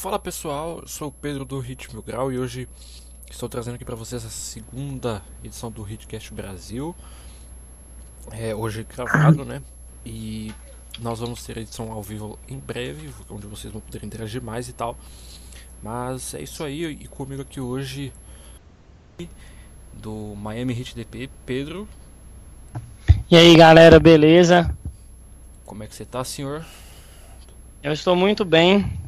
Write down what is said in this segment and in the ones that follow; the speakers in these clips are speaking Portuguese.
Fala pessoal, eu sou o Pedro do Ritmo Grau e hoje estou trazendo aqui para vocês a segunda edição do Hitcast Brasil. É, hoje gravado, né? E nós vamos ter a edição ao vivo em breve, onde vocês vão poder interagir mais e tal. Mas é isso aí, e comigo aqui hoje do Miami Heat DP, Pedro. E aí galera, beleza? Como é que você tá, senhor? Eu estou muito bem.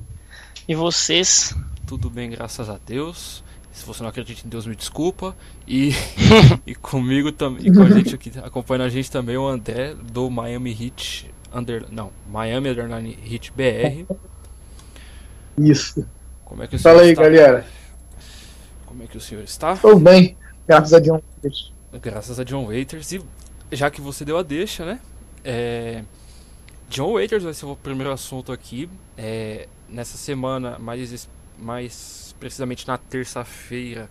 E vocês? Tudo bem, graças a Deus. Se você não acredita em Deus, me desculpa. E, e comigo também, e com a gente aqui, acompanhando a gente também o André do Miami Heat under, não, Miami Underline Heat BR. Isso. Como é que o Fala aí, está? galera. Como é que o senhor está? Tô bem, graças a Deus. Graças a John Waiters. E já que você deu a deixa, né? É, John Waiters vai ser o primeiro assunto aqui. É, nessa semana, mais, mais precisamente na terça-feira,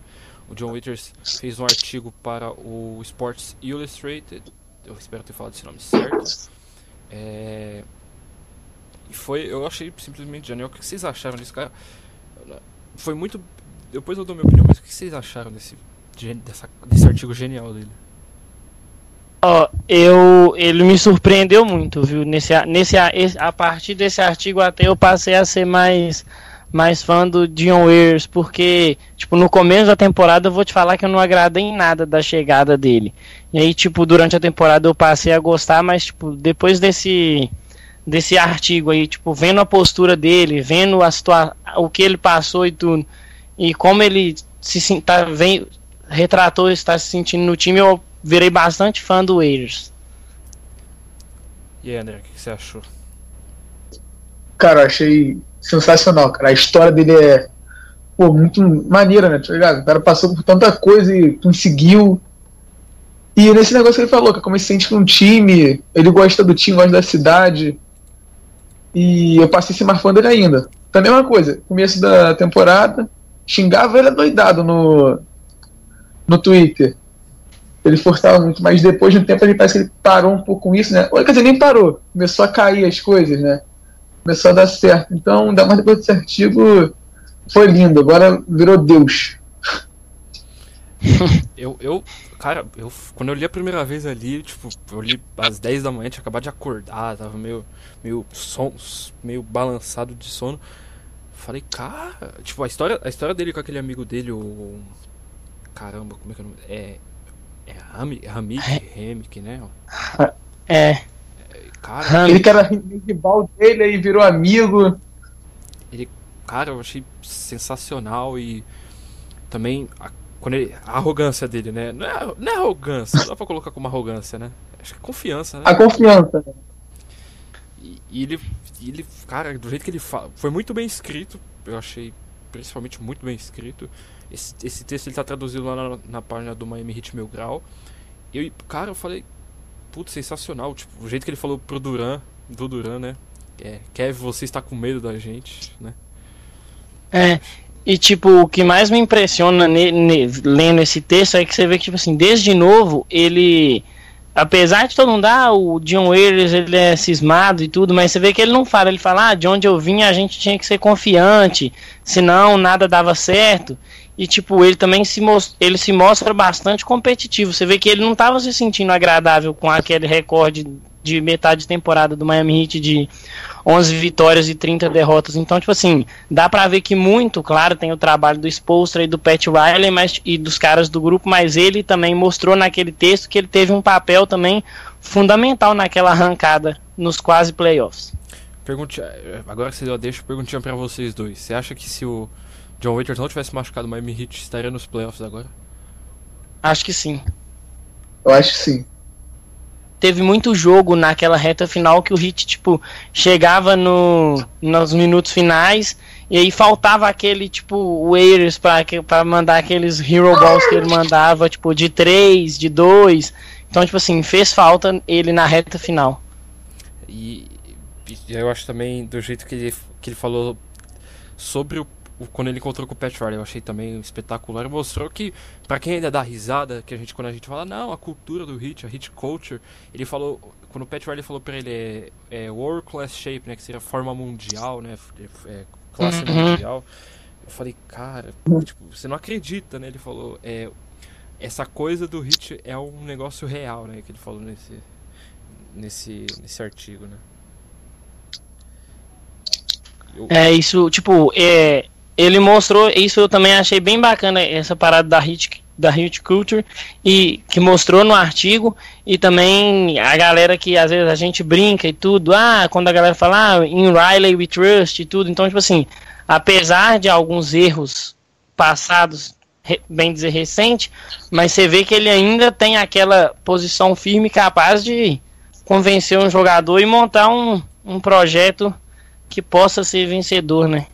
o John Waiters fez um artigo para o Sports Illustrated. Eu espero ter falado esse nome certo. É, e foi, eu achei simplesmente genial. O que vocês acharam desse cara? Foi muito. Depois eu dou minha opinião, mas o que vocês acharam desse, de- dessa, desse artigo genial dele? Ó, eu ele me surpreendeu muito, viu? Nesse a- nesse a- partir desse artigo até eu passei a ser mais mais fã do Dion Waiters, porque tipo no começo da temporada eu vou te falar que eu não agradei em nada da chegada dele. E aí tipo durante a temporada eu passei a gostar, mas tipo depois desse desse artigo aí, tipo vendo a postura dele, vendo a o que ele passou e tudo, e como ele se tá, vem, retratou estar se sentindo no time, eu virei bastante fã do Waiters. E aí, André, o que que você achou? Cara, eu achei sensacional, cara. A história dele é pô, muito maneira, né? Tá ligado? O cara passou por tanta coisa e conseguiu. E nesse negócio que ele falou, que é como ele se sente num time, ele gosta do time, gosta da cidade. E eu passei a ser mais fã dele ainda. Também uma coisa, começo da temporada, xingava ele doidado no, no Twitter. Ele forçava muito, mas depois de um tempo ele parece que ele parou um pouco com isso, né? Ou, quer dizer, nem parou, começou a cair as coisas, né? Começou a dar certo. Então, ainda mais depois desse artigo, foi lindo. Agora virou Deus. Eu, eu, cara, eu, quando eu li a primeira vez ali, tipo, eu li às 10 da manhã, tinha acabado de acordar, tava meio, meio, som, meio balançado de sono. Falei, cara, tipo, a história, a história dele com aquele amigo dele, o. Caramba, como é que é o nome? É. É Rami, Ramik, Remik, né? É, Cara, Ele que era rival dele aí virou amigo. cara, eu achei sensacional e também a, quando ele, a arrogância dele, né? Não é, não é arrogância, não dá pra colocar como arrogância, né? Acho que é confiança, né? A confiança. E, e ele, e ele, cara, do jeito que ele fala, foi muito bem escrito, eu achei principalmente muito bem escrito. Esse, esse texto ele tá traduzido lá na, na página do Miami Heat Mil Grau. Eu, cara, eu falei, putz, sensacional, tipo, o jeito que ele falou pro Duran, do Duran, né? É, você está com medo da gente, né? é. E tipo, o que mais me impressiona ne- ne- lendo esse texto é que você vê que, tipo assim, desde novo, ele. Apesar de todo mundo, ah, o John Waiters, ele é cismado e tudo, mas você vê que ele não fala, ele fala, ah, de onde eu vim a gente tinha que ser confiante, senão nada dava certo. E tipo, ele também se, ele se mostra bastante competitivo. Você vê que ele não estava se sentindo agradável com aquele recorde de metade de temporada do Miami Heat de 11 vitórias e 30 derrotas. Então, tipo assim, dá pra ver que muito, claro, tem o trabalho do Spolstra e do Pat Riley mas, e dos caras do grupo, mas ele também mostrou naquele texto que ele teve um papel também fundamental naquela arrancada nos quase playoffs. Pergunte, agora que você deixa, perguntinha pra vocês dois. Você acha que se o John Waiters não tivesse machucado o Miami Heat, estaria nos playoffs agora? Acho que sim. Eu acho que sim. Teve muito jogo naquela reta final que o Hit, tipo, chegava no, nos minutos finais e aí faltava aquele, tipo, waiters pra mandar aqueles hero balls que ele mandava, tipo, de 3, de 2. Então, tipo assim, fez falta ele na reta final. E, eu acho também, do jeito que ele, que ele falou sobre o- quando ele encontrou com o Pat Riley, eu achei também espetacular. Mostrou que, pra quem ainda dá risada, que a gente, quando a gente fala, não, a cultura do Hit, a Hit Culture, ele falou, quando o Pat Riley falou pra ele, é, é World Class Shape, né, que seria forma mundial, né, é, classe Uhum. mundial. Eu falei, cara, tipo, você não acredita, né? Ele falou, é, essa coisa do hit é um negócio real, né? Que ele falou nesse, nesse, nesse artigo, né? Eu- É, isso, tipo, é, ele mostrou, isso eu também achei bem bacana, essa parada da hit, da hit culture, e que mostrou no artigo, e também a galera que às vezes a gente brinca e tudo, ah, quando a galera fala, ah, in Riley we trust e tudo, então, tipo assim, apesar de alguns erros passados, bem dizer, recente, mas você vê que ele ainda tem aquela posição firme capaz de convencer um jogador e montar um, um projeto que possa ser vencedor, né?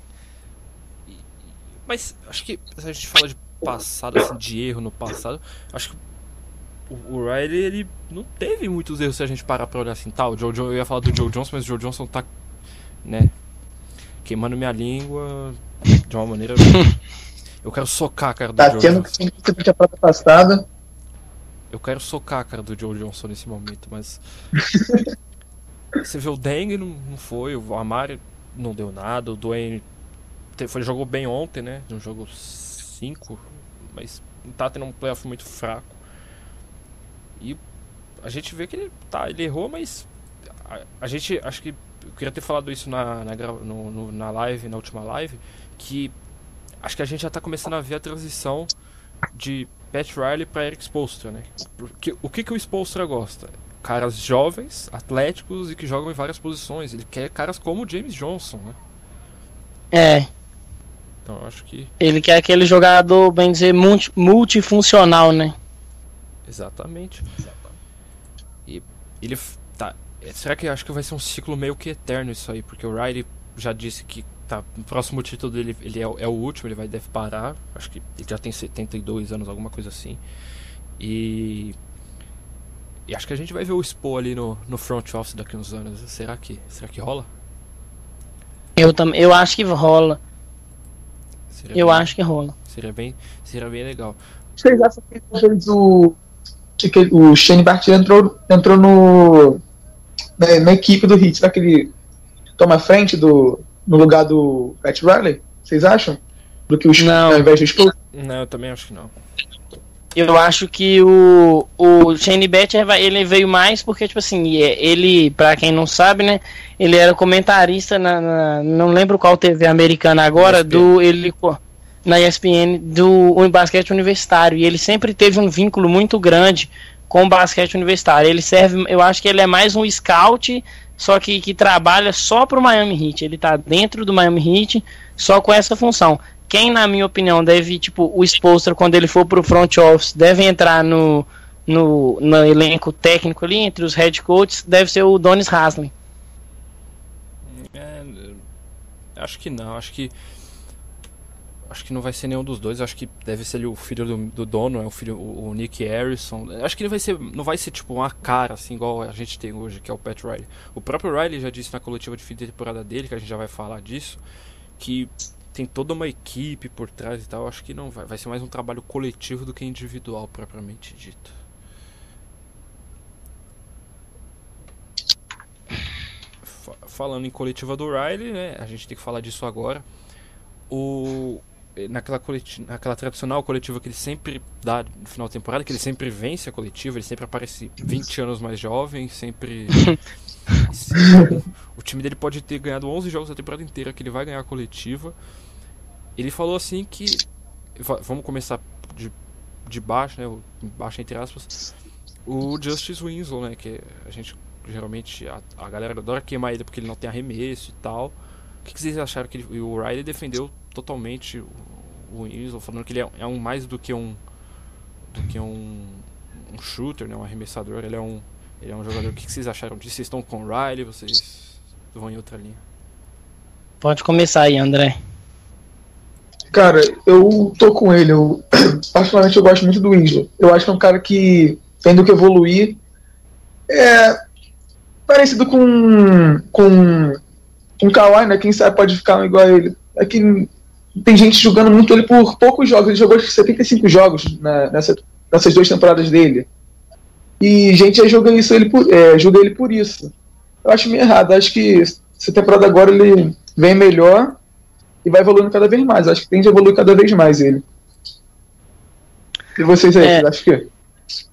Mas acho que se a gente fala de passado, assim, de erro no passado, acho que o, o Riley, ele não teve muitos erros se a gente parar pra olhar assim, tá, o Joe Johnson, eu ia falar do Joe Johnson, mas o Joe Johnson tá, né, queimando minha língua de uma maneira... Eu quero socar a cara do Tá Joe tendo Johnson. que ser a prata passada. Eu quero socar a cara do Joe Johnson nesse momento, mas... Você vê o Deng não, não foi, o Amari não deu nada, o Dwayne foi, jogou bem ontem, né? No jogo 5, mas tá tendo um playoff muito fraco. E a gente vê que ele tá, ele errou, mas a, a gente acho que eu queria ter falado isso na, na, no- no- na live, na última live, que acho que a gente já tá começando a ver a transição de Pat Riley para Eric Spoelstra, né? Porque o que que o Spoelstra gosta? Caras jovens, atléticos e que jogam em várias posições. Ele quer caras como o James Johnson, né? É, Então eu acho que ele quer aquele jogador, bem dizer, multi- multifuncional, né? Exatamente. E ele tá. é, Será que acho que vai ser um ciclo meio que eterno isso aí? Porque o Riley já disse que tá, o próximo título dele ele é, o- é o último, ele vai deve parar. Acho que ele já tem 72 anos, alguma coisa assim. E. E acho que a gente vai ver o Spo ali no, no front office daqui uns anos. Será que, será que rola? Eu, tam, eu acho que rola. Seria Eu bem- acho que rola. Seria bem, seria bem legal. Vocês acham que talvez o, que o Shane Barty entrou, entrou no, na, na equipe do Heat? Será que ele toma a frente do, no lugar do Pat Riley? Vocês acham? Do que o Não. ao invés do? Não, eu também acho que não. Eu acho que o, o Shane Batcher ele veio mais porque, tipo assim, é- ele, pra quem não sabe, né? Ele era comentarista na. na- não lembro qual TV americana agora, ESPN. do. Ele, na ESPN, do basquete universitário. E ele sempre teve um vínculo muito grande com o basquete universitário. Ele serve, eu acho que ele é mais um scout, só que, que trabalha só pro Miami Heat. Ele tá dentro do Miami Heat só com essa função. Quem, na minha opinião, deve, tipo, o Spolstra, quando ele for pro front office, deve entrar no, no, no elenco técnico ali, entre os head coaches, deve ser o Donis Haslem. É, acho que não, acho que acho que não vai ser nenhum dos dois. Acho que deve ser o filho do, do dono, é o filho o, o Nick Harrison. Acho que ele vai ser, não vai ser tipo uma cara assim igual a gente tem hoje, que é o Pat Riley. O próprio Riley já disse na coletiva de fim de temporada dele, que a gente já vai falar disso, que tem toda uma equipe por trás e tal. Acho que não vai, vai ser mais um trabalho coletivo do que individual propriamente dito. Fa- falando em coletiva do Riley, né? A gente tem que falar disso agora. O naquela coleti- naquela tradicional coletiva que ele sempre dá no final da temporada, que ele sempre vence a coletiva, ele sempre aparece 20 anos mais jovem, sempre o time dele pode ter ganhado 11 jogos da temporada inteira que ele vai ganhar a coletiva. Ele falou assim que va- vamos começar de, de baixo, né, baixo entre aspas. O Justice Winslow, né, que a gente geralmente a, a galera adora queimar ele porque ele não tem arremesso e tal. O que, que vocês acharam que ele, o Riley defendeu totalmente o, o Winslow, falando que ele é, é um mais do que um do que um, um shooter, né, um arremessador, ele é um ele é um jogador. O que, que vocês acharam disso? Vocês estão com o Riley, vocês vão em outra linha? Pode começar aí, André. Cara, eu tô com ele. Eu, particularmente eu gosto muito do Winslow. Eu acho que é um cara que tem do que evoluir. É parecido com com com Kawhi, né? Quem sabe pode ficar igual a ele. É que tem gente jogando muito ele por poucos jogos. Ele jogou acho que 75 jogos na, nessa, nessas duas temporadas dele. E gente já julga isso ele por, é, julga ele por isso. Eu acho meio errado. Acho que essa temporada agora ele vem melhor. E vai evoluindo cada vez mais. Acho que tende a evoluir cada vez mais ele. E vocês aí, é, acho que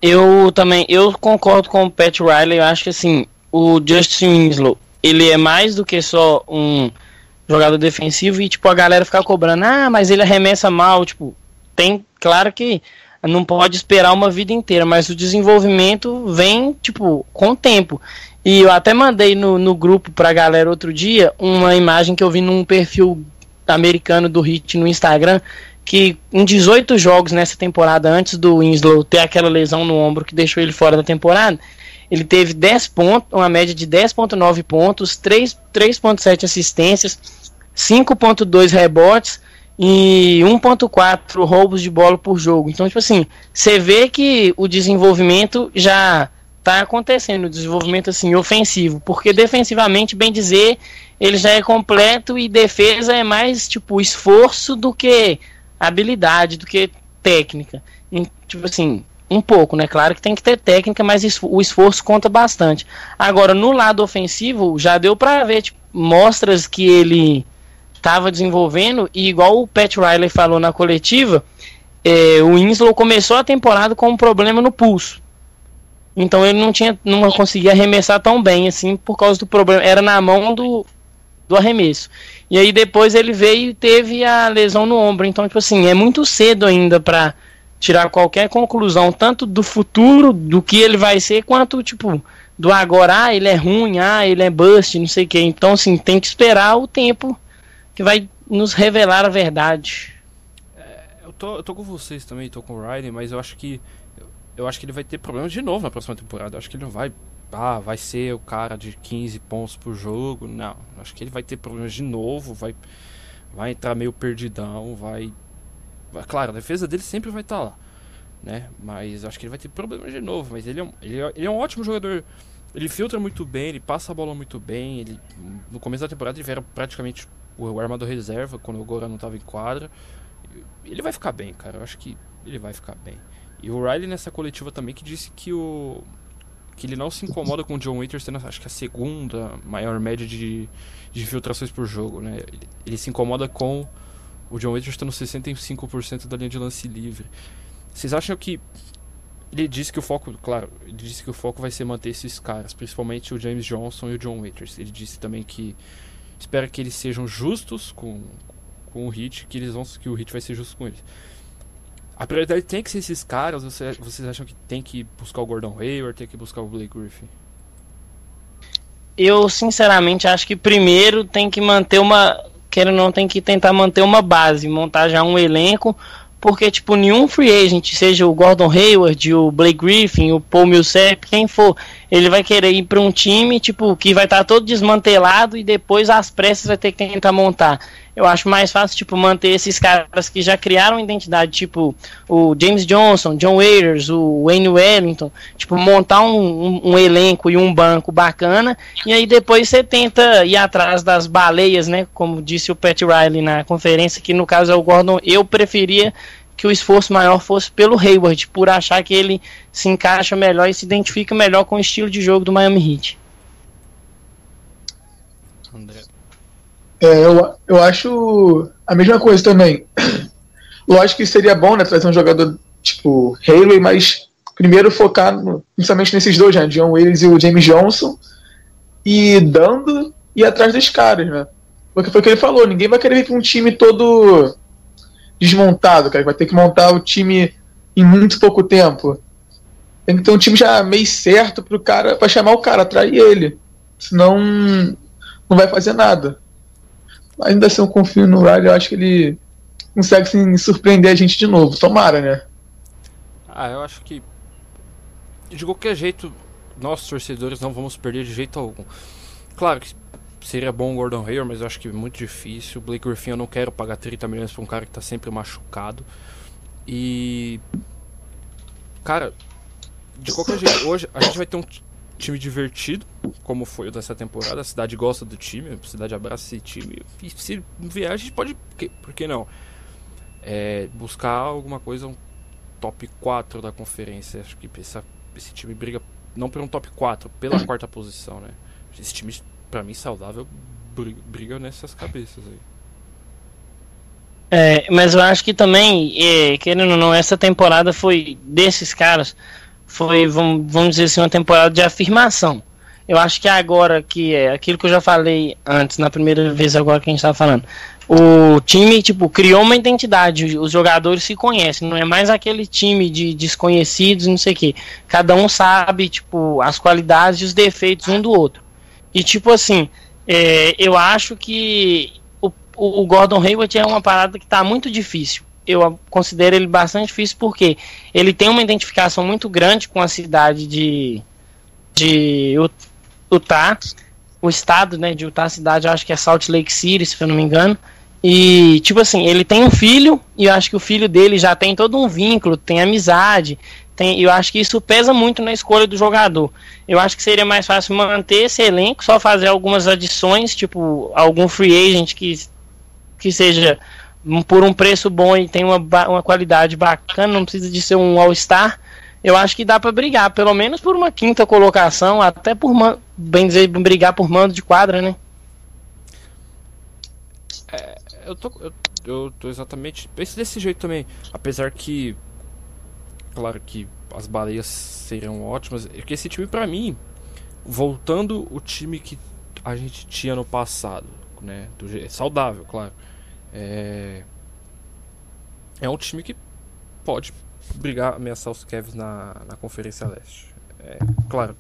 Eu também, eu concordo com o Pat Riley, eu acho que assim, o Justin Winslow, ele é mais do que só um jogador defensivo e tipo a galera ficar cobrando, ah, mas ele arremessa mal, tipo, tem, claro que não pode esperar uma vida inteira, mas o desenvolvimento vem, tipo, com o tempo. E eu até mandei no, no grupo pra galera outro dia uma imagem que eu vi num perfil americano do Hit no Instagram, que em 18 jogos nessa temporada, antes do Winslow ter aquela lesão no ombro que deixou ele fora da temporada, ele teve 10 pontos, uma média de 10.9 pontos, 3.7 assistências, 5.2 rebotes, e 1.4 roubos de bola por jogo. Então, tipo assim, você vê que o desenvolvimento já está acontecendo, o desenvolvimento assim ofensivo, porque defensivamente, bem dizer, ele já é completo e defesa é mais tipo esforço do que habilidade, do que técnica. E, tipo assim, um pouco, né? Claro que tem que ter técnica, mas o esforço conta bastante. Agora, no lado ofensivo, já deu para ver tipo, mostras que ele estava desenvolvendo, e igual o Pat Riley falou na coletiva, é, o Winslow começou a temporada com um problema no pulso. Então ele não tinha, não conseguia arremessar tão bem assim por causa do problema. Era na mão do, do arremesso. E aí depois ele veio e teve a lesão no ombro. Então, tipo assim, é muito cedo ainda para tirar qualquer conclusão, tanto do futuro, do que ele vai ser, quanto, tipo, do agora, ah, ele é ruim, ah, ele é bust, não sei o que. Então, assim, tem que esperar o tempo que vai nos revelar a verdade. É, eu, tô, eu tô com vocês também, tô com o Ryden, mas eu acho que eu acho que ele vai ter problemas de novo na próxima temporada. Eu acho que ele não vai ah, vai ser o cara de 15 pontos por jogo. Não, acho que ele vai ter problemas de novo, vai vai entrar meio perdidão, vai claro, a defesa dele sempre vai estar tá lá, né? Mas acho que ele vai ter problemas de novo, mas ele é um, ele é, ele é um ótimo jogador. Ele filtra muito bem, ele passa a bola muito bem, ele no começo da temporada ele era praticamente o armador reserva quando o Gora não estava em quadra. Ele vai ficar bem, cara. Eu acho que ele vai ficar bem. E o Riley nessa coletiva também que disse que o que ele não se incomoda com o John Waiters tendo acho que a segunda maior média de, de infiltrações por jogo, né? Ele, ele se incomoda com o John Waiters tendo 65% da linha de lance livre. Vocês acham que ele disse que o foco, claro, ele disse que o foco vai ser manter esses caras, principalmente o James Johnson e o John Waiters. Ele disse também que espero que eles sejam justos com, com o Hit, que eles vão que o Hit vai ser justo com eles. A prioridade tem que ser esses caras, vocês, vocês acham que tem que buscar o Gordon Hayward, tem que buscar o Blake Griffin? Eu sinceramente acho que primeiro tem que manter uma, quer ou não, tem que tentar manter uma base, montar já um elenco, porque tipo nenhum free agent, seja o Gordon Hayward, o Blake Griffin, o Paul Millsap, quem for, ele vai querer ir para um time tipo que vai estar tá todo desmantelado e depois às pressas vai ter que tentar montar. Eu acho mais fácil tipo manter esses caras que já criaram identidade, tipo o James Johnson, John Waiters, o Wayne Wellington, tipo montar um, um, um elenco e um banco bacana e aí depois você tenta ir atrás das baleias, né? Como disse o Pat Riley na conferência, que no caso é o Gordon. Eu preferia que o esforço maior fosse pelo Hayward, por achar que ele se encaixa melhor e se identifica melhor com o estilo de jogo do Miami Heat. André. É, eu, eu acho a mesma coisa também. Lógico que seria bom né, trazer um jogador tipo Haley, mas primeiro focar no, principalmente nesses dois, né, John Willis e o James Johnson, e dando e atrás dos caras, né? Porque foi o que ele falou, ninguém vai querer vir para um time todo desmontado, cara. Vai ter que montar o time em muito pouco tempo. Tem que ter um time já meio certo pro cara, para chamar o cara, atrair ele. Senão não vai fazer nada. Ainda assim eu confio no Riley, eu acho que ele consegue sim, surpreender a gente de novo. Tomara, né? Ah, eu acho que de qualquer jeito nós torcedores não vamos perder de jeito algum. Claro que Seria bom o Gordon Hayward, mas eu acho que é muito difícil. Blake Griffin eu não quero pagar 30 milhões pra um cara que tá sempre machucado. E. Cara, de qualquer jeito, hoje a gente vai ter um time divertido, como foi o dessa temporada. A cidade gosta do time, a cidade abraça esse time. E se vier, a gente pode. Por que não? É, buscar alguma coisa, um top 4 da conferência. Acho que essa, esse time briga não por um top 4, pela quarta posição, né? Esse time para mim, saudável briga nessas cabeças aí. É, mas eu acho que também, é, querendo ou não, essa temporada foi desses caras, foi, vamos, vamos dizer assim, uma temporada de afirmação. Eu acho que agora que é aquilo que eu já falei antes, na primeira vez agora que a gente estava falando, o time, tipo, criou uma identidade, os jogadores se conhecem, não é mais aquele time de desconhecidos, não sei o que. Cada um sabe, tipo, as qualidades e os defeitos um do outro. E, tipo assim, é, eu acho que o, o, Gordon Hayward é uma parada que está muito difícil. Eu considero ele bastante difícil porque ele tem uma identificação muito grande com a cidade de, de Utah, o estado né, de Utah, a cidade, acho que é Salt Lake City, se eu não me engano. E, tipo assim, ele tem um filho, e eu acho que o filho dele já tem todo um vínculo, tem amizade, tem, eu acho que isso pesa muito na escolha do jogador. Eu acho que seria mais fácil manter esse elenco, só fazer algumas adições, tipo, algum free agent que, que seja por um preço bom e tem uma, uma qualidade bacana, não precisa de ser um All-Star. Eu acho que dá para brigar, pelo menos por uma quinta colocação, até por, bem dizer, brigar por mando de quadra, né? eu tô, eu, eu tô exatamente. Penso desse jeito também. Apesar que. Claro que as baleias seriam ótimas. É que esse time, pra mim, voltando o time que a gente tinha no passado, né? Do, saudável, claro. É, é um time que pode brigar, ameaçar os Cavs na, na Conferência Leste. É, claro,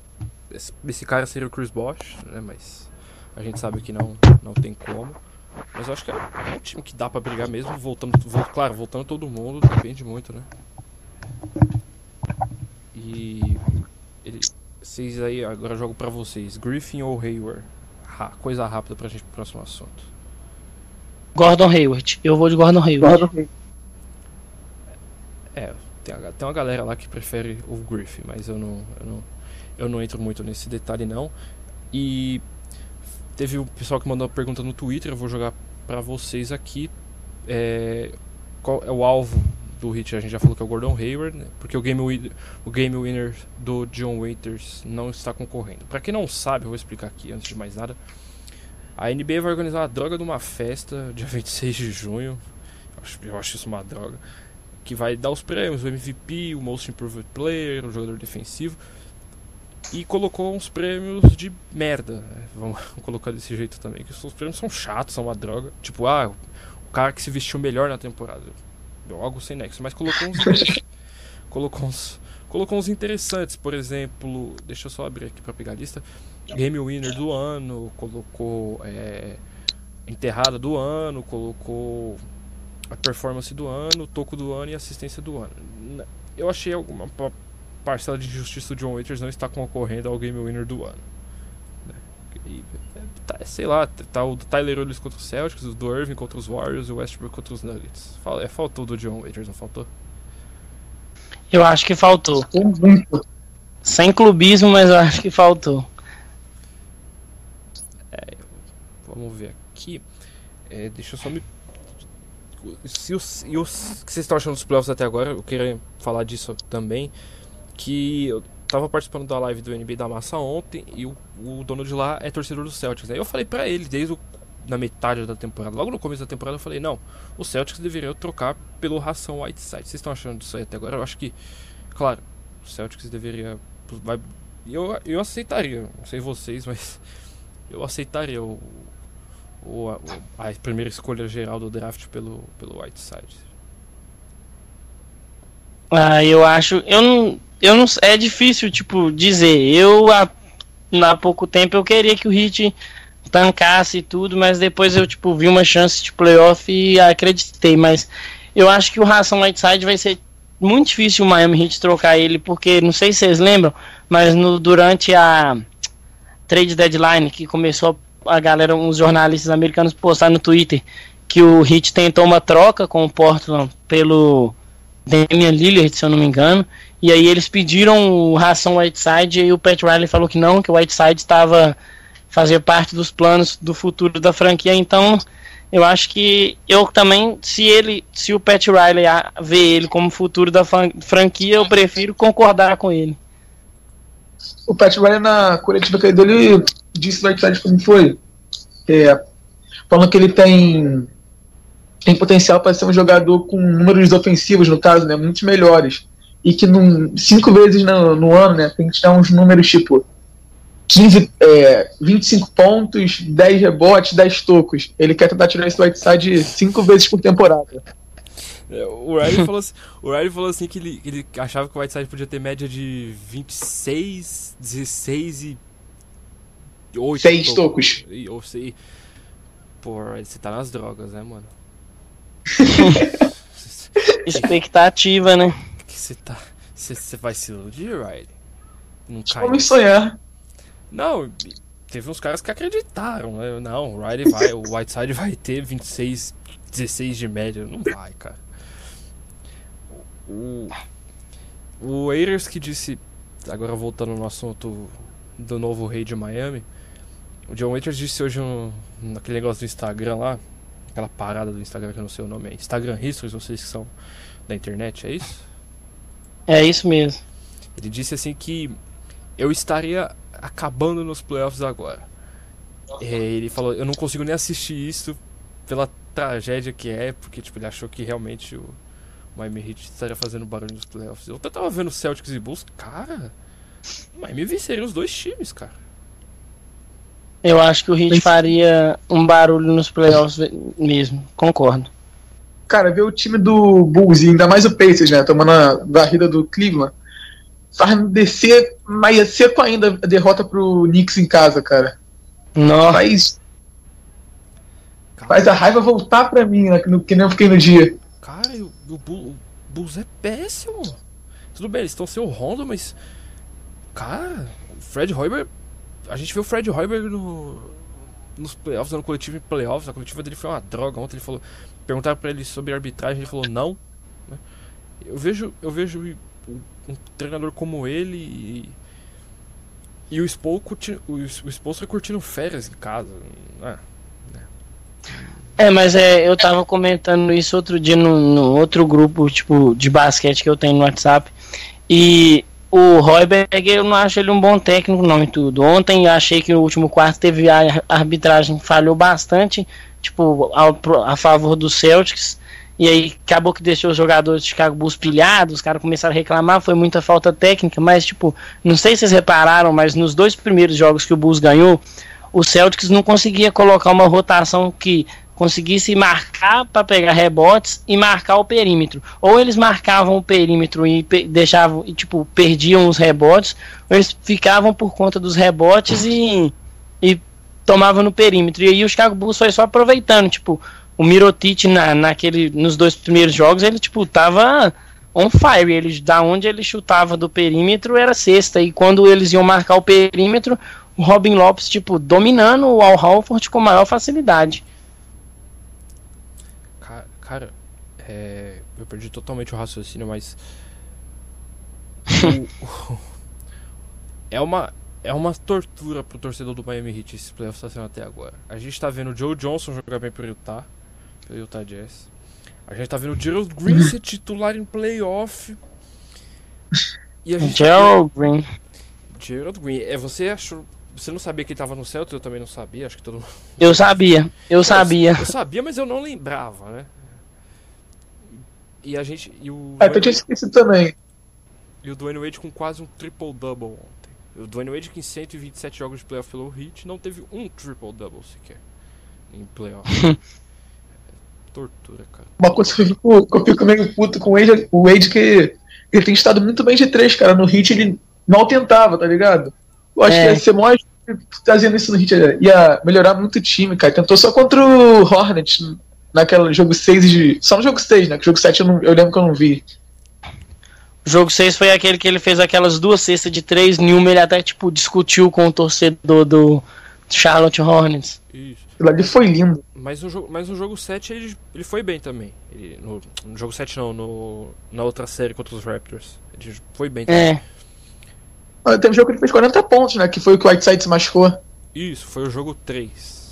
esse, cara seria o Chris Bosh, né? Mas a gente sabe que não, não tem como. Mas eu acho que é um time que dá pra brigar mesmo, voltando, claro, voltando todo mundo, depende muito, né? E ele, vocês aí, agora jogo pra vocês, Griffin ou Hayward? Ha, coisa rápida pra gente pro próximo assunto. Gordon Hayward, eu vou de Gordon Hayward. Gordon É, tem, tem uma galera lá que prefere o Griffin, mas eu não, eu não, eu não entro muito nesse detalhe não. E Teve o pessoal que mandou uma pergunta no Twitter, eu vou jogar para vocês aqui. É, qual é o alvo do hit? A gente já falou que é o Gordon Hayward, né? porque o game, winner, o game winner do John Waiters não está concorrendo. Para quem não sabe, eu vou explicar aqui antes de mais nada. A NBA vai organizar a droga de uma festa dia 26 de junho. Eu acho, eu acho isso uma droga. Que vai dar os prêmios: o MVP, o Most Improved Player, o jogador defensivo e colocou uns prêmios de merda. Né? Vamos colocar desse jeito também. Que os prêmios são chatos, são uma droga. Tipo, ah, o cara que se vestiu melhor na temporada. Algo sem nexo. Mas colocou uns. colocou uns. Colocou uns interessantes, por exemplo. Deixa eu só abrir aqui pra pegar a lista. Game Winner do ano, colocou é, Enterrada do ano, colocou a performance do ano, toco do ano e assistência do ano. Eu achei alguma parcela de justiça do John Waiters não está concorrendo ao Game Winner do ano. Né? E, tá, sei lá, tá o do Tyler Willis contra os Celtics, o do Irving contra os Warriors e o Westbrook contra os Nuggets. É, faltou do John Waiters, não faltou? Eu acho que faltou. Sem clubismo, mas eu acho que faltou. É, vamos ver aqui. É, deixa eu só me. Se os, e os que vocês estão achando dos playoffs até agora, eu queria falar disso também que eu tava participando da live do NBA da Massa ontem e o, o dono de lá é torcedor do Celtics. Aí eu falei para ele, desde o, na metade da temporada, logo no começo da temporada, eu falei: não, o Celtics deveria trocar pelo ração Whiteside. Vocês estão achando disso aí até agora? Eu acho que, claro, o Celtics deveria. Vai, eu, eu aceitaria, não sei vocês, mas eu aceitaria o, o, a, a primeira escolha geral do draft pelo, pelo Whiteside. Ah, eu acho. Eu não, eu não. É difícil, tipo, dizer. Eu, há, há pouco tempo, eu queria que o Hit tancasse tudo, mas depois eu, tipo, vi uma chance de playoff e acreditei. Mas eu acho que o Ração Whiteside vai ser muito difícil o Miami Heat trocar ele, porque não sei se vocês lembram, mas no, durante a trade deadline que começou a galera, uns jornalistas americanos postar no Twitter que o Heat tentou uma troca com o Portland pelo Damian Lillard, se eu não me engano. E aí eles pediram o ração Whiteside e o Pat Riley falou que não, que o Whiteside estava fazia parte dos planos do futuro da franquia. Então, eu acho que eu também, se ele, se o Pat Riley vê ele como futuro da franquia, eu prefiro concordar com ele. O Pat Riley na coletiva que dele disse o Whiteside como foi, é, falando que ele tem tem potencial para ser um jogador com números ofensivos, no caso, né, muito melhores. E que num, cinco vezes no, no ano né, tem que dar uns números tipo 15, é, 25 pontos, 10 rebotes, 10 tocos. Ele quer tentar tirar esse Whiteside cinco vezes por temporada. É, o Riley falou assim, o Riley falou assim que ele, ele achava que o Whiteside podia ter média de 26, 16 e 8 6 tocos. Ou sei. Pô, você tá nas drogas, né, mano? Expectativa, né? Que você tá. Você vai se iludir, Riley? Não cai. Vamos sonhar. Não, teve uns caras que acreditaram, né? Não, o Riley vai, o Whiteside vai ter 26, 16 de média. Não vai, cara. O, o Ayers que disse, agora voltando no assunto do novo rei de Miami, o John Waiters disse hoje um, naquele negócio do Instagram lá, aquela parada do Instagram que eu não sei o nome, é Instagram Histories, vocês que são da internet, é isso? É isso mesmo. Ele disse assim que eu estaria acabando nos playoffs agora. É, ele falou, eu não consigo nem assistir isso pela tragédia que é, porque tipo, ele achou que realmente o Miami Heat estaria fazendo barulho nos playoffs. Eu até tava vendo Celtics e Bulls, cara, o Miami venceria os dois times, cara. Eu acho que o Heat faria um barulho nos playoffs mesmo, concordo. Cara, ver o time do Bulls e ainda mais o Pacers, né, tomando a varrida do Cleveland, faz descer mais seco ainda a derrota pro Knicks em casa, cara. Nossa. Faz, faz a raiva voltar pra mim, né, no, que nem eu fiquei no dia. Cara, o, o, o Bulls é péssimo. Tudo bem, eles estão sem o Rondo, mas. Cara, o Fred Hoiberg a gente viu o Fred Hoiberg no, nos playoffs, no coletivo em playoffs. A coletiva dele foi uma droga. Ontem ele falou. Perguntaram pra ele sobre arbitragem, ele falou não. Né? Eu vejo, eu vejo um treinador como ele e. E o Spo, curti, o, o curtindo férias em casa. Né? É, mas é, eu tava comentando isso outro dia no, no outro grupo, tipo, de basquete que eu tenho no WhatsApp. E o Royberg, eu não acho ele um bom técnico, não, em tudo. Ontem eu achei que o último quarto teve a arbitragem falhou bastante, tipo, a favor dos Celtics. E aí acabou que deixou os jogadores de Chicago Bulls pilhados, os caras começaram a reclamar, foi muita falta técnica, mas tipo, não sei se vocês repararam, mas nos dois primeiros jogos que o Bulls ganhou, o Celtics não conseguia colocar uma rotação que conseguisse marcar para pegar rebotes e marcar o perímetro. Ou eles marcavam o perímetro e deixavam e tipo perdiam os rebotes, ou eles ficavam por conta dos rebotes e, e tomavam no perímetro. E aí o Chicago Bulls foi só aproveitando, tipo, o Mirotic na, naquele nos dois primeiros jogos, ele tipo tava on fire, ele da onde ele chutava do perímetro era sexta e quando eles iam marcar o perímetro, o Robin Lopes tipo dominando o Al Horford com maior facilidade. Cara, é, eu perdi totalmente o raciocínio, mas. o, o, é uma. É uma tortura pro torcedor do Miami Heat esse playoff está sendo até agora. A gente tá vendo o Joe Johnson jogar bem pro Utah, pelo Utah Jazz. A gente tá vendo o Gerald Green ser titular em playoff. E a gente Gerald Green. Gerald Green. É, você achou. Você não sabia que ele tava no Celtics? Eu também não sabia, acho que todo mundo. Eu sabia, eu sabia. Eu sabia, mas eu não lembrava, né? E a gente. E o é, eu tinha esquecido também. E o Dwayne Wade com quase um triple-double ontem. O Dwayne Wade que em 127 jogos de playoff pelo Heat não teve um triple-double sequer. Em playoff. tortura, cara. Uma coisa que eu fico, que eu fico meio puto com o Wade, o Wade que ele tem estado muito bem de três, cara. No Heat ele mal tentava, tá ligado? Eu acho é. que ia ser mais fazendo isso no Heat ia melhorar muito o time, cara. Tentou só contra o Hornets naquele jogo 6 de. Só no jogo 6, né? Que o jogo 7 eu, não, eu lembro que eu não vi. O jogo 6 foi aquele que ele fez aquelas duas cestas de três, nenhuma ele até tipo discutiu com o torcedor do Charlotte Hornets. Isso. Aquilo ali foi lindo. Mas no jogo, mas no jogo 7 ele, ele foi bem também. Ele, no, no, jogo 7 não, no, na outra série contra os Raptors. Ele foi bem também. É. Ah, teve um jogo que ele fez 40 pontos, né? Que foi o que o Whiteside se machucou. Isso, foi o jogo 3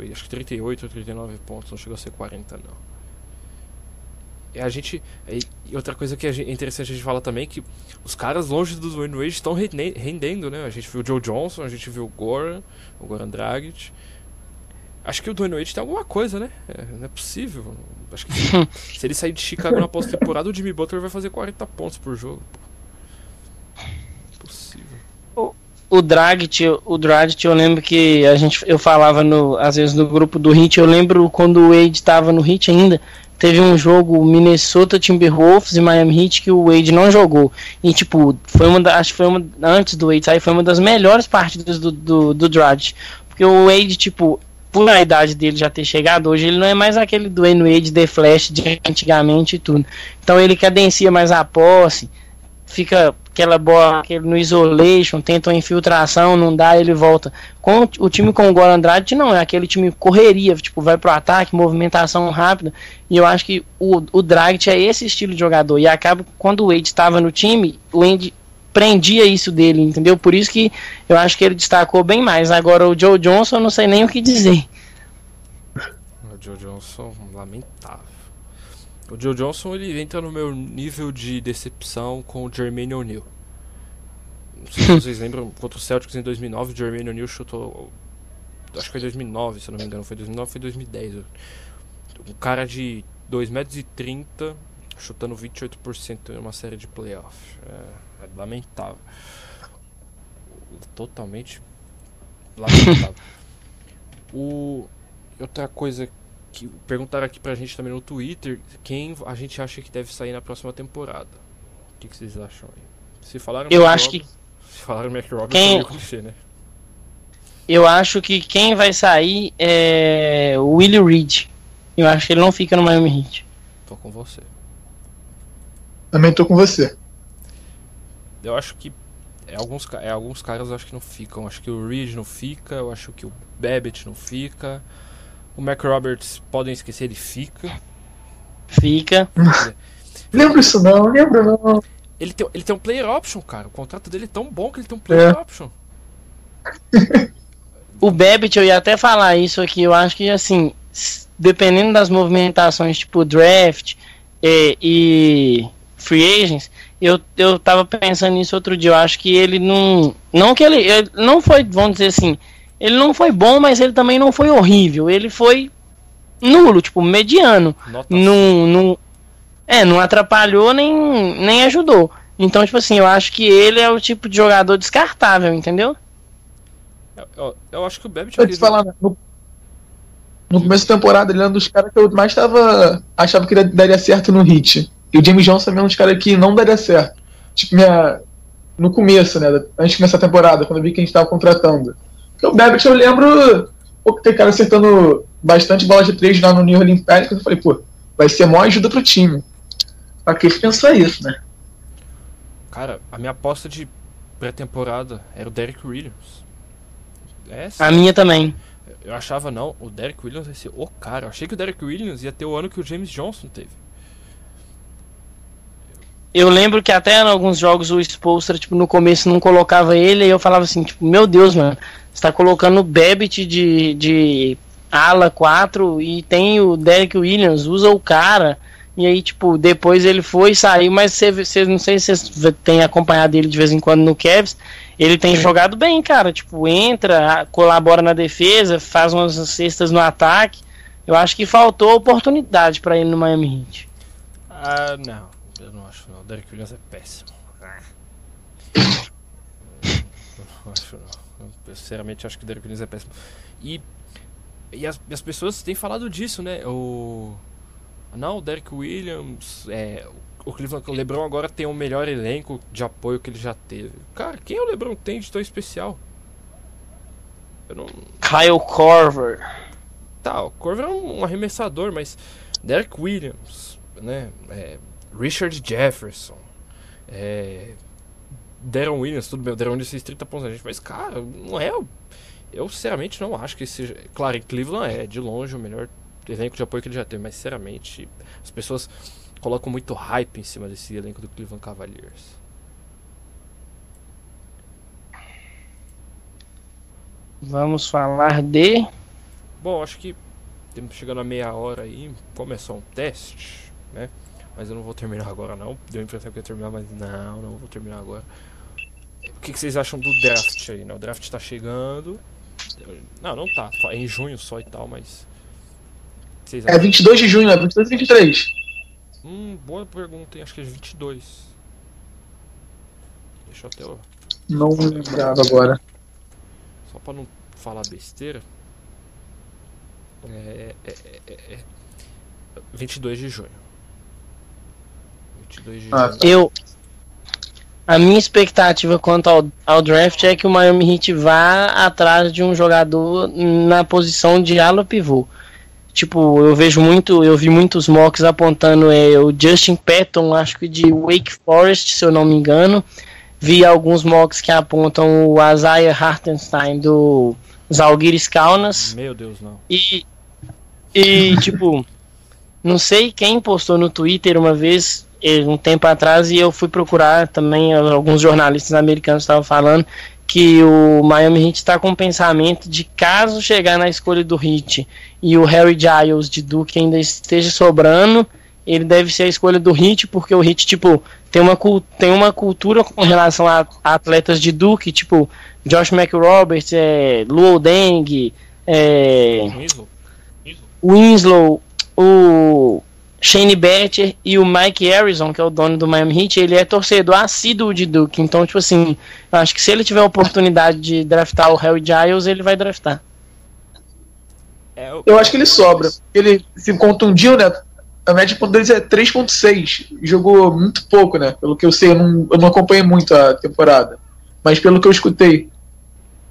foi acho que 38 ou 39 pontos, não chegou a ser 40 não. E a gente. E outra coisa que é interessante a gente falar também é que os caras longe dos Wayne Wade estão rendendo, né? A gente viu o Joe Johnson, a gente viu o Goran, o Goran Dragic. Acho que o Dwayne Wade tem alguma coisa, né? É, não é possível. Acho que se, se ele sair de Chicago na pós-temporada, o Jimmy Butler vai fazer 40 pontos por jogo. Pô. Possível. O, Dragic, o Dragic, eu lembro que a gente, eu falava no, às vezes no grupo do Hit, eu lembro quando o Wade estava no Hit ainda, teve um jogo Minnesota Timberwolves e Miami Heat que o Wade não jogou. E tipo, foi uma da, acho que foi uma antes do Wade sair, foi uma das melhores partidas do do, do Dragic, porque o Wade tipo por a idade dele já ter chegado, hoje ele não é mais aquele do Wade The Flash de antigamente e tudo. Então ele cadencia mais a posse, fica aquela bola aquele no isolation, tenta uma infiltração, não dá, ele volta. Com o time com o Goran Andrade, não, é aquele time correria, tipo, vai pro ataque, movimentação rápida. E eu acho que o, o Dragic é esse estilo de jogador. E acaba, quando o Wade estava no time, o Wade prendia isso dele, entendeu? Por isso que eu acho que ele destacou bem mais. Agora o Joe Johnson, eu não sei nem o que dizer. O Joe Johnson, lamentável. O Joe Johnson ele entra no meu nível de decepção com o Jermaine O'Neal. Não sei se vocês lembram, contra o Celtics em 2009, o Jermaine O'Neal chutou. Acho que foi 2009, se eu não me engano. Foi 2009 foi 2010. Um cara de 2,30 m chutando 28% em uma série de playoffs. É, é lamentável. Totalmente lamentável. o, outra coisa que perguntaram aqui pra gente também no Twitter, quem a gente acha que deve sair na próxima temporada. O que, que vocês acham aí? Se falaram Eu acho Rob, que se falaram Mac quem... clichê, né? Eu acho que quem vai sair é o Willie Reed. Eu acho que ele não fica no Miami Heat. Tô com você. Também tô com você. Eu acho que é alguns, é, alguns caras eu acho que não ficam. Acho que o Reed não fica, eu acho que o Babbitt não fica. O Mac Roberts, podem esquecer, ele fica. Fica. lembro isso não, lembro não. Ele tem, ele tem um player option, cara. O contrato dele é tão bom que ele tem um player é. option. o Babbitt, eu ia até falar isso aqui. Eu acho que, assim, dependendo das movimentações, tipo draft e, e free agents, eu, eu tava pensando nisso outro dia. Eu acho que ele não. Não que ele, ele. Não foi, vamos dizer assim. Ele não foi bom, mas ele também não foi horrível. Ele foi nulo, tipo, mediano. Não, não, é, não atrapalhou nem, nem ajudou. Então, tipo assim, eu acho que ele é o tipo de jogador descartável, entendeu? Eu, eu, eu acho que o Bebe tinha. falar, né? no, no começo da temporada, ele era um dos caras que eu mais tava. achava que daria certo no hit. E o James Johnson também é um dos caras que não daria certo. Tipo, minha. No começo, né? Antes de começar a temporada, quando eu vi que a gente tava contratando. Porque o Babbitt eu lembro. Pô, tem cara acertando bastante bola de três lá no New Orleans Pelicans. Eu falei, pô, vai ser maior ajuda pro time. Pra que pensou isso, né? Cara, a minha aposta de pré-temporada era o Derek Williams. Essa, a minha também. Eu achava não, o Derek Williams ia ser o cara. Eu achei que o Derek Williams ia ter o ano que o James Johnson teve. Eu lembro que até em alguns jogos o Spolstra, tipo, no começo não colocava ele, e eu falava assim, tipo, meu Deus, mano, você tá colocando o Babbitt de, de ala 4 e tem o Derek Williams, usa o cara. E aí, tipo, depois ele foi e saiu, mas você, não sei se vocês têm acompanhado ele de vez em quando no Cavs. Ele tem jogado bem, cara. Tipo, entra, colabora na defesa, faz umas cestas no ataque. Eu acho que faltou oportunidade para ele no Miami Heat. Ah, não. Eu não acho não. O Derek Williams é péssimo. Não acho não. Eu, sinceramente acho que o Derek Williams é péssimo. E, e as, as pessoas têm falado disso, né? O não, o Derek Williams, é, o Cleveland, o LeBron agora tem o melhor elenco de apoio que ele já teve. Cara, quem o LeBron tem de tão especial? Eu não... Kyle Corver. Tá, o Corver é um arremessador, mas Derek Williams, né? É, Richard Jefferson, é, Deron Williams, tudo bem, o Deron Williams fez 30 pontos a gente, mas cara, não é. Eu sinceramente não acho que seja. Claro, em Cleveland é de longe o melhor elenco de apoio que ele já teve, mas sinceramente, as pessoas colocam muito hype em cima desse elenco do Cleveland Cavaliers. Vamos falar de. Bom, acho que temos chegando a meia hora aí, começou um teste, né? Mas eu não vou terminar agora não. Deu a impressão que eu ia terminar, mas não, não vou terminar agora. O que, que vocês acham do draft aí? Né? O draft está chegando. Não, não tá. É em junho só e tal, mas. Vocês é 22 de junho, é 22 e 23. Hum, boa pergunta, hein? Acho que é 22. Deixa eu até. Não lembrava agora. Só pra não falar besteira. É, é, é, é 22 de junho. 22 de ah, junho. Eu. A minha expectativa quanto ao, ao, draft é que o Miami Heat vá atrás de um jogador na posição de ala pivô. Tipo, eu vejo muito, eu vi muitos mocks apontando é, o Justin Patton, acho que de Wake Forest, se eu não me engano. Vi alguns mocks que apontam o Isaiah Hartenstein do Zalgiris Kaunas. Meu Deus, não. E, e tipo, não sei quem postou no Twitter uma vez, um tempo atrás, e eu fui procurar também, alguns jornalistas americanos estavam falando que o Miami Heat está com o pensamento de caso chegar na escolha do Heat e o Harry Giles de Duke ainda esteja sobrando, ele deve ser a escolha do Heat, porque o Heat, tipo, tem uma, tem uma cultura com relação a, a atletas de Duke, tipo, Josh McRoberts, é, Luol Deng, é, Winslow. Winslow, o Shane Batcher e o Mike Harrison, que é o dono do Miami Heat, ele é torcedor assíduo de Duke. Então, tipo assim, eu acho que se ele tiver a oportunidade de draftar o Harry Giles, ele vai draftar. É, eu acho que ele sobra. Ele se contundiu, né? A média ponto deles é 3.6. Jogou muito pouco, né? Pelo que eu sei, eu não, eu não acompanhei muito a temporada. Mas pelo que eu escutei.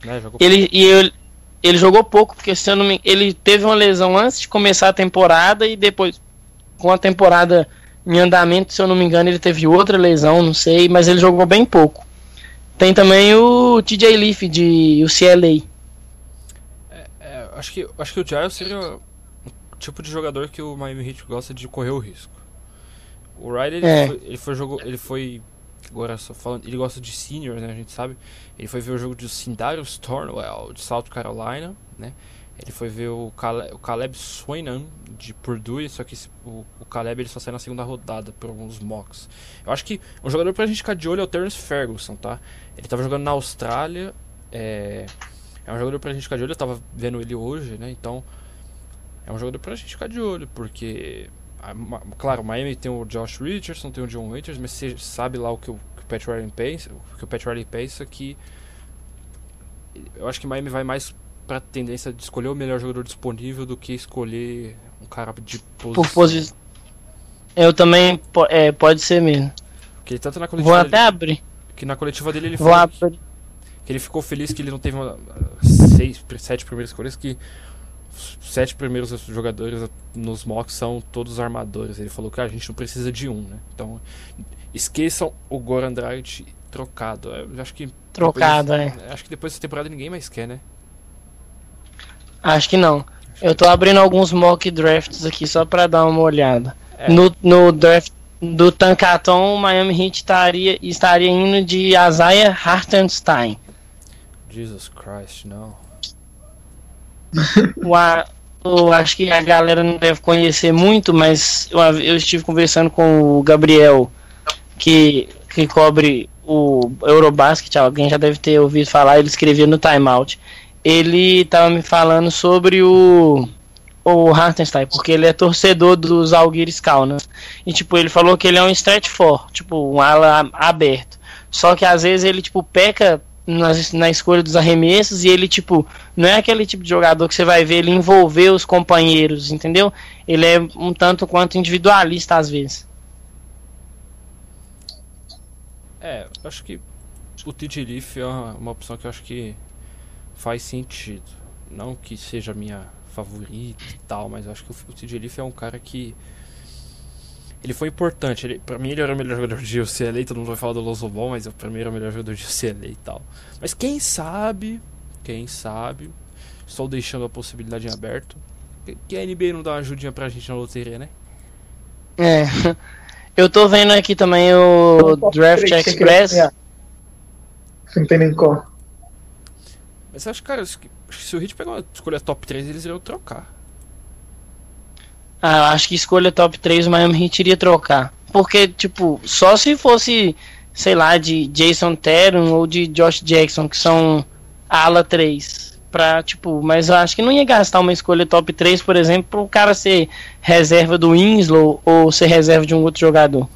É, ele, e ele, ele jogou pouco, porque se eu não me, ele teve uma lesão antes de começar a temporada e depois com a temporada em andamento, se eu não me engano, ele teve outra lesão, não sei, mas ele jogou bem pouco. Tem também o TJ Leaf de UCLA. É, é, acho, que, acho que o Giles seria o tipo de jogador que o Miami Heat gosta de correr o risco. O Ryder, ele, é. foi, ele foi jogo, ele foi agora só falando, ele gosta de senior, né, a gente sabe. Ele foi ver o jogo de Sindarius Thornwell de South Carolina, né? Ele foi ver o, Caleb, o Caleb Swainan de Purdue, só que esse, o, o, Caleb ele só saiu na segunda rodada por alguns mocks. Eu acho que um jogador pra gente ficar de olho é o Terence Ferguson, tá? Ele tava jogando na Austrália, é, é um jogador pra gente ficar de olho, eu tava vendo ele hoje, né? Então, é um jogador pra gente ficar de olho, porque, claro, o Miami tem o Josh Richardson, tem o John Waiters, mas você sabe lá o que o, que o Pat Riley pensa, o que o Pat Riley pensa que eu acho que Miami vai mais pra tendência de escolher o melhor jogador disponível do que escolher um cara de posição. Por posição. Eu também, é, pode ser mesmo. Porque tanto na coletiva Vou até dele, abrir. Que na coletiva dele ele Vou falou que, que, ele ficou feliz que ele não teve uma, seis, sete primeiras escolhas, que os sete primeiros jogadores nos mocks são todos armadores. Ele falou que ah, a gente não precisa de um, né? Então, esqueçam o Goran Andrade trocado. Eu acho que trocado, depois, é. Acho que depois dessa temporada ninguém mais quer, né? Acho que não. Eu tô abrindo alguns mock drafts aqui só pra dar uma olhada. É. No, no draft do Tankaton, o Miami Heat estaria, estaria indo de Isaiah Hartenstein. Jesus Christ, não. eu acho que a galera não deve conhecer muito, mas eu, eu estive conversando com o Gabriel, que, que cobre o Eurobasket, alguém já deve ter ouvido falar, ele escrevia no Timeout ele tava me falando sobre o o Hartenstein, porque ele é torcedor dos Algiris Kaunas. E tipo, ele falou que ele é um stretch for, tipo, um ala aberto. Só que às vezes ele tipo peca na, na escolha dos arremessos e ele tipo não é aquele tipo de jogador que você vai ver ele envolver os companheiros, entendeu? Ele é um tanto quanto individualista às vezes. É, acho que o TJ Leaf é uma, uma opção que eu acho que faz sentido. Não que seja a minha favorita e tal, mas acho que o TJ Leaf é um cara que. Ele foi importante. Ele, pra mim, ele era o melhor jogador de UCLA. Todo mundo vai falar do Lonzo Ball, mas pra mim era o melhor jogador de UCLA e tal. Mas quem sabe, quem sabe, estou deixando a possibilidade em aberto. Que a NBA não dá uma ajudinha pra gente na loteria, né? É. Eu tô vendo aqui também o Draft Express. Não tem nem como. Mas acho, cara, se o Hit pegar uma escolha top 3, eles iriam trocar. Ah, acho que escolha top 3 o Miami Heat iria trocar. Porque, tipo, só se fosse, sei lá, de Jason Teron ou de Josh Jackson, que são ala 3. Pra, tipo, mas eu acho que não ia gastar uma escolha top 3, por exemplo, para o cara ser reserva do Winslow ou ser reserva de um outro jogador.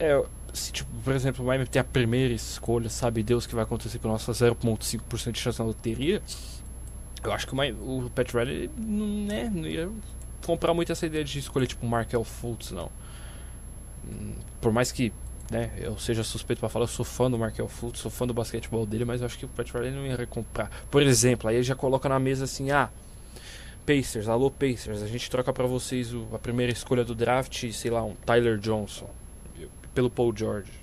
É, se, tipo, por exemplo, o Miami tem a primeira escolha, sabe Deus que vai acontecer com a nossa 0,5% de chance na loteria. Eu acho que o, Miami, o Pat Riley né, não ia comprar muito essa ideia de escolher tipo Markel Fultz, não. Hum, por mais que né, eu seja suspeito para falar, eu sou fã do Markel Fultz, sou fã do basquetebol dele, mas eu acho que o Pat Riley não ia comprar. Por exemplo, aí ele já coloca na mesa assim, ah, Pacers, alô Pacers, a gente troca para vocês o, a primeira escolha do draft, sei lá, um Tyler Johnson pelo Paul George.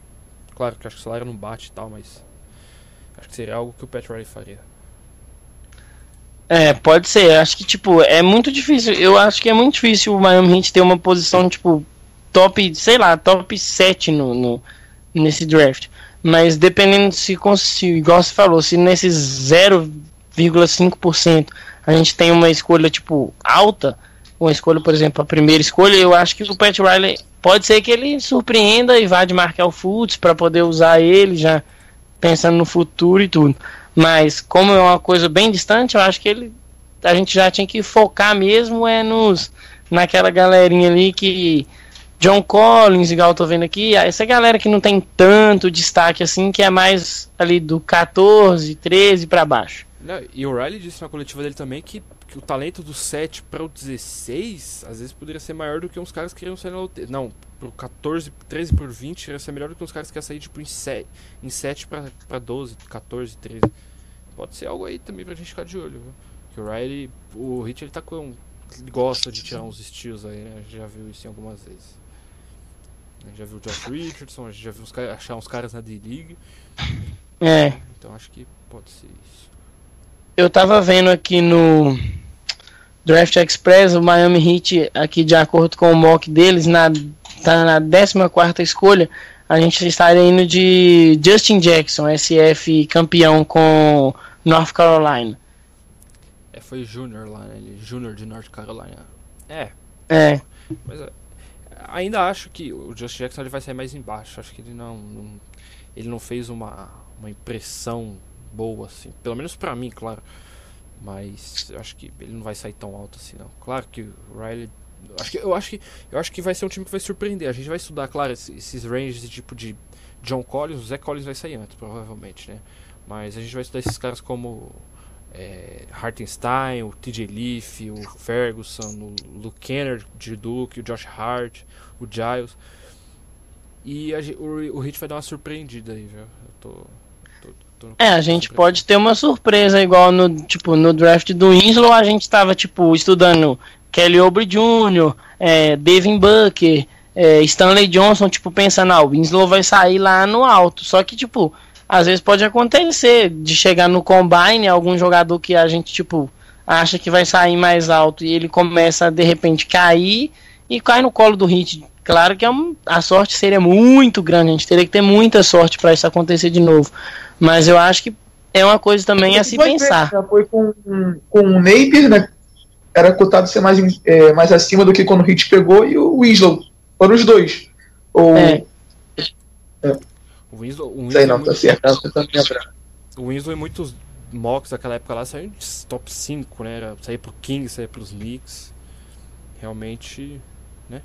Claro que acho que o salário não bate e tal, mas acho que seria algo que o Pat Riley faria. É, pode ser. Acho que, tipo, é muito difícil. Eu acho que é muito difícil o Miami Heat ter uma posição, tipo, top, sei lá, top 7 no, no nesse draft. Mas dependendo se, se, igual você falou, se nesses 0,5% a gente tem uma escolha, tipo, alta, uma escolha, por exemplo, a primeira escolha, eu acho que o Pat Riley pode ser que ele surpreenda e vá de marcar o Fultz para poder usar ele já pensando no futuro e tudo. Mas como é uma coisa bem distante, eu acho que ele a gente já tinha que focar mesmo é nos naquela galerinha ali que John Collins, igual eu tô vendo aqui, essa galera que não tem tanto destaque assim, que é mais ali do 14, 13 para baixo. E o Riley disse na coletiva dele também que, que o talento do 7 para o 16 às vezes poderia ser maior do que uns caras que queriam sair na loteria. Não, pro 14, 13 por 20 ia ser melhor do que uns caras que querem sair tipo em 7, em 7 para 12, 14, 13. Pode ser algo aí também pra gente ficar de olho, viu? Que o Riley, o Hit ele tá com. Ele gosta de tirar uns estilos aí, né? A gente já viu isso em algumas vezes. A gente já viu o Josh Richardson, a gente já viu uns, achar uns caras na D-League. É. Então acho que pode ser isso. Eu tava vendo aqui no Draft Express, o Miami Heat, aqui de acordo com o mock deles, na, tá na 14 escolha. A gente estaria indo de Justin Jackson, SF campeão com North Carolina. É, foi Júnior lá, né? Ele, Júnior de North Carolina. É. É. Mas é, ainda acho que o Justin Jackson ele vai sair mais embaixo. Acho que ele não, não ele não fez uma, uma impressão boa assim, pelo menos para mim, claro. Mas eu acho que ele não vai sair tão alto assim não. Claro que o Riley acho que, eu acho que eu acho que vai ser um time que vai surpreender. A gente vai estudar, claro, esses ranges de tipo de John Collins, o Zé Collins vai sair antes, provavelmente, né? Mas a gente vai estudar esses caras como é, Hartenstein, o TJ Leaf, o Ferguson, o Luke Kenner de Duke, o Josh Hart, o Giles. E a, o, o Hit vai dar uma surpreendida aí, viu? Eu tô, é, a gente pode ter uma surpresa igual no, tipo, no draft do Winslow, a gente tava, tipo, estudando Kelly Oubre Jr., é, Devin Booker, é, Stanley Johnson, tipo, pensando, ah, o Winslow vai sair lá no alto. Só que, tipo, às vezes pode acontecer de chegar no combine algum jogador que a gente, tipo, acha que vai sair mais alto e ele começa de repente cair e cai no colo do hit. Claro que é um, a sorte seria muito grande, a gente teria que ter muita sorte para isso acontecer de novo. Mas eu acho que é uma coisa também a se pensar. Já foi com, com o Napier, né? Era cotado ser mais, é, mais acima do que quando o Hit pegou, e o Winslow. Foram os dois. Ou, é. É. O Winslow, o Winslow Sei não, tá certo, tá O Winslow em muitos mocks daquela época lá saiu de top 5, né? Era, sair pro Kings, sair pros Knicks. Realmente, né?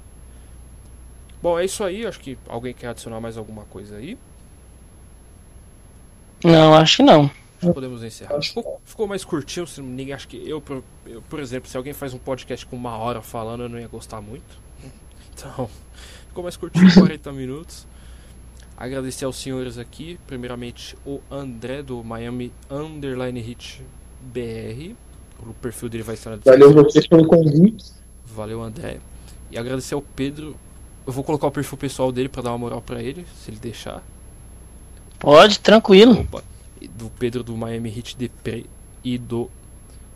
Bom, é isso aí. Acho que alguém quer adicionar mais alguma coisa aí. Não, acho que não. Podemos encerrar. Ficou, ficou mais curtinho, se ninguém acha que eu, eu, por exemplo, se alguém faz um podcast com uma hora falando, eu não ia gostar muito. Então, ficou mais curtinho, 40 minutos. Agradecer aos senhores aqui, primeiramente o André do Miami Underline Hit BR. O perfil dele vai estar na descrição. Valeu vocês pelo convite. Valeu, André. E agradecer ao Pedro. Eu vou colocar o perfil pessoal dele para dar uma moral para ele, se ele deixar. Pode, tranquilo. Opa. Do Pedro do Miami Hit DP e do.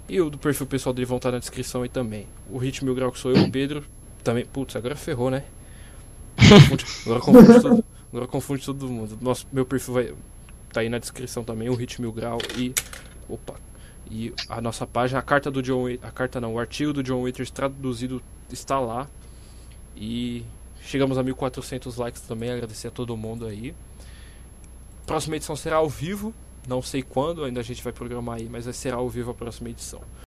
E o do perfil pessoal dele vão estar na descrição aí também. O Hit Mil Grau que sou eu, o Pedro. Também. Putz, agora ferrou, né? Agora confunde tudo. Agora confunde todo mundo. Nosso, meu perfil vai tá aí na descrição também, o Hit Mil Grau e opa, e a nossa página, a carta do John, a carta não, o artigo do John Waiters traduzido está lá. E chegamos a 1400 likes também, agradecer a todo mundo aí. Próxima edição será ao vivo, Não sei quando, ainda a gente vai programar aí, mas será ao vivo a próxima edição.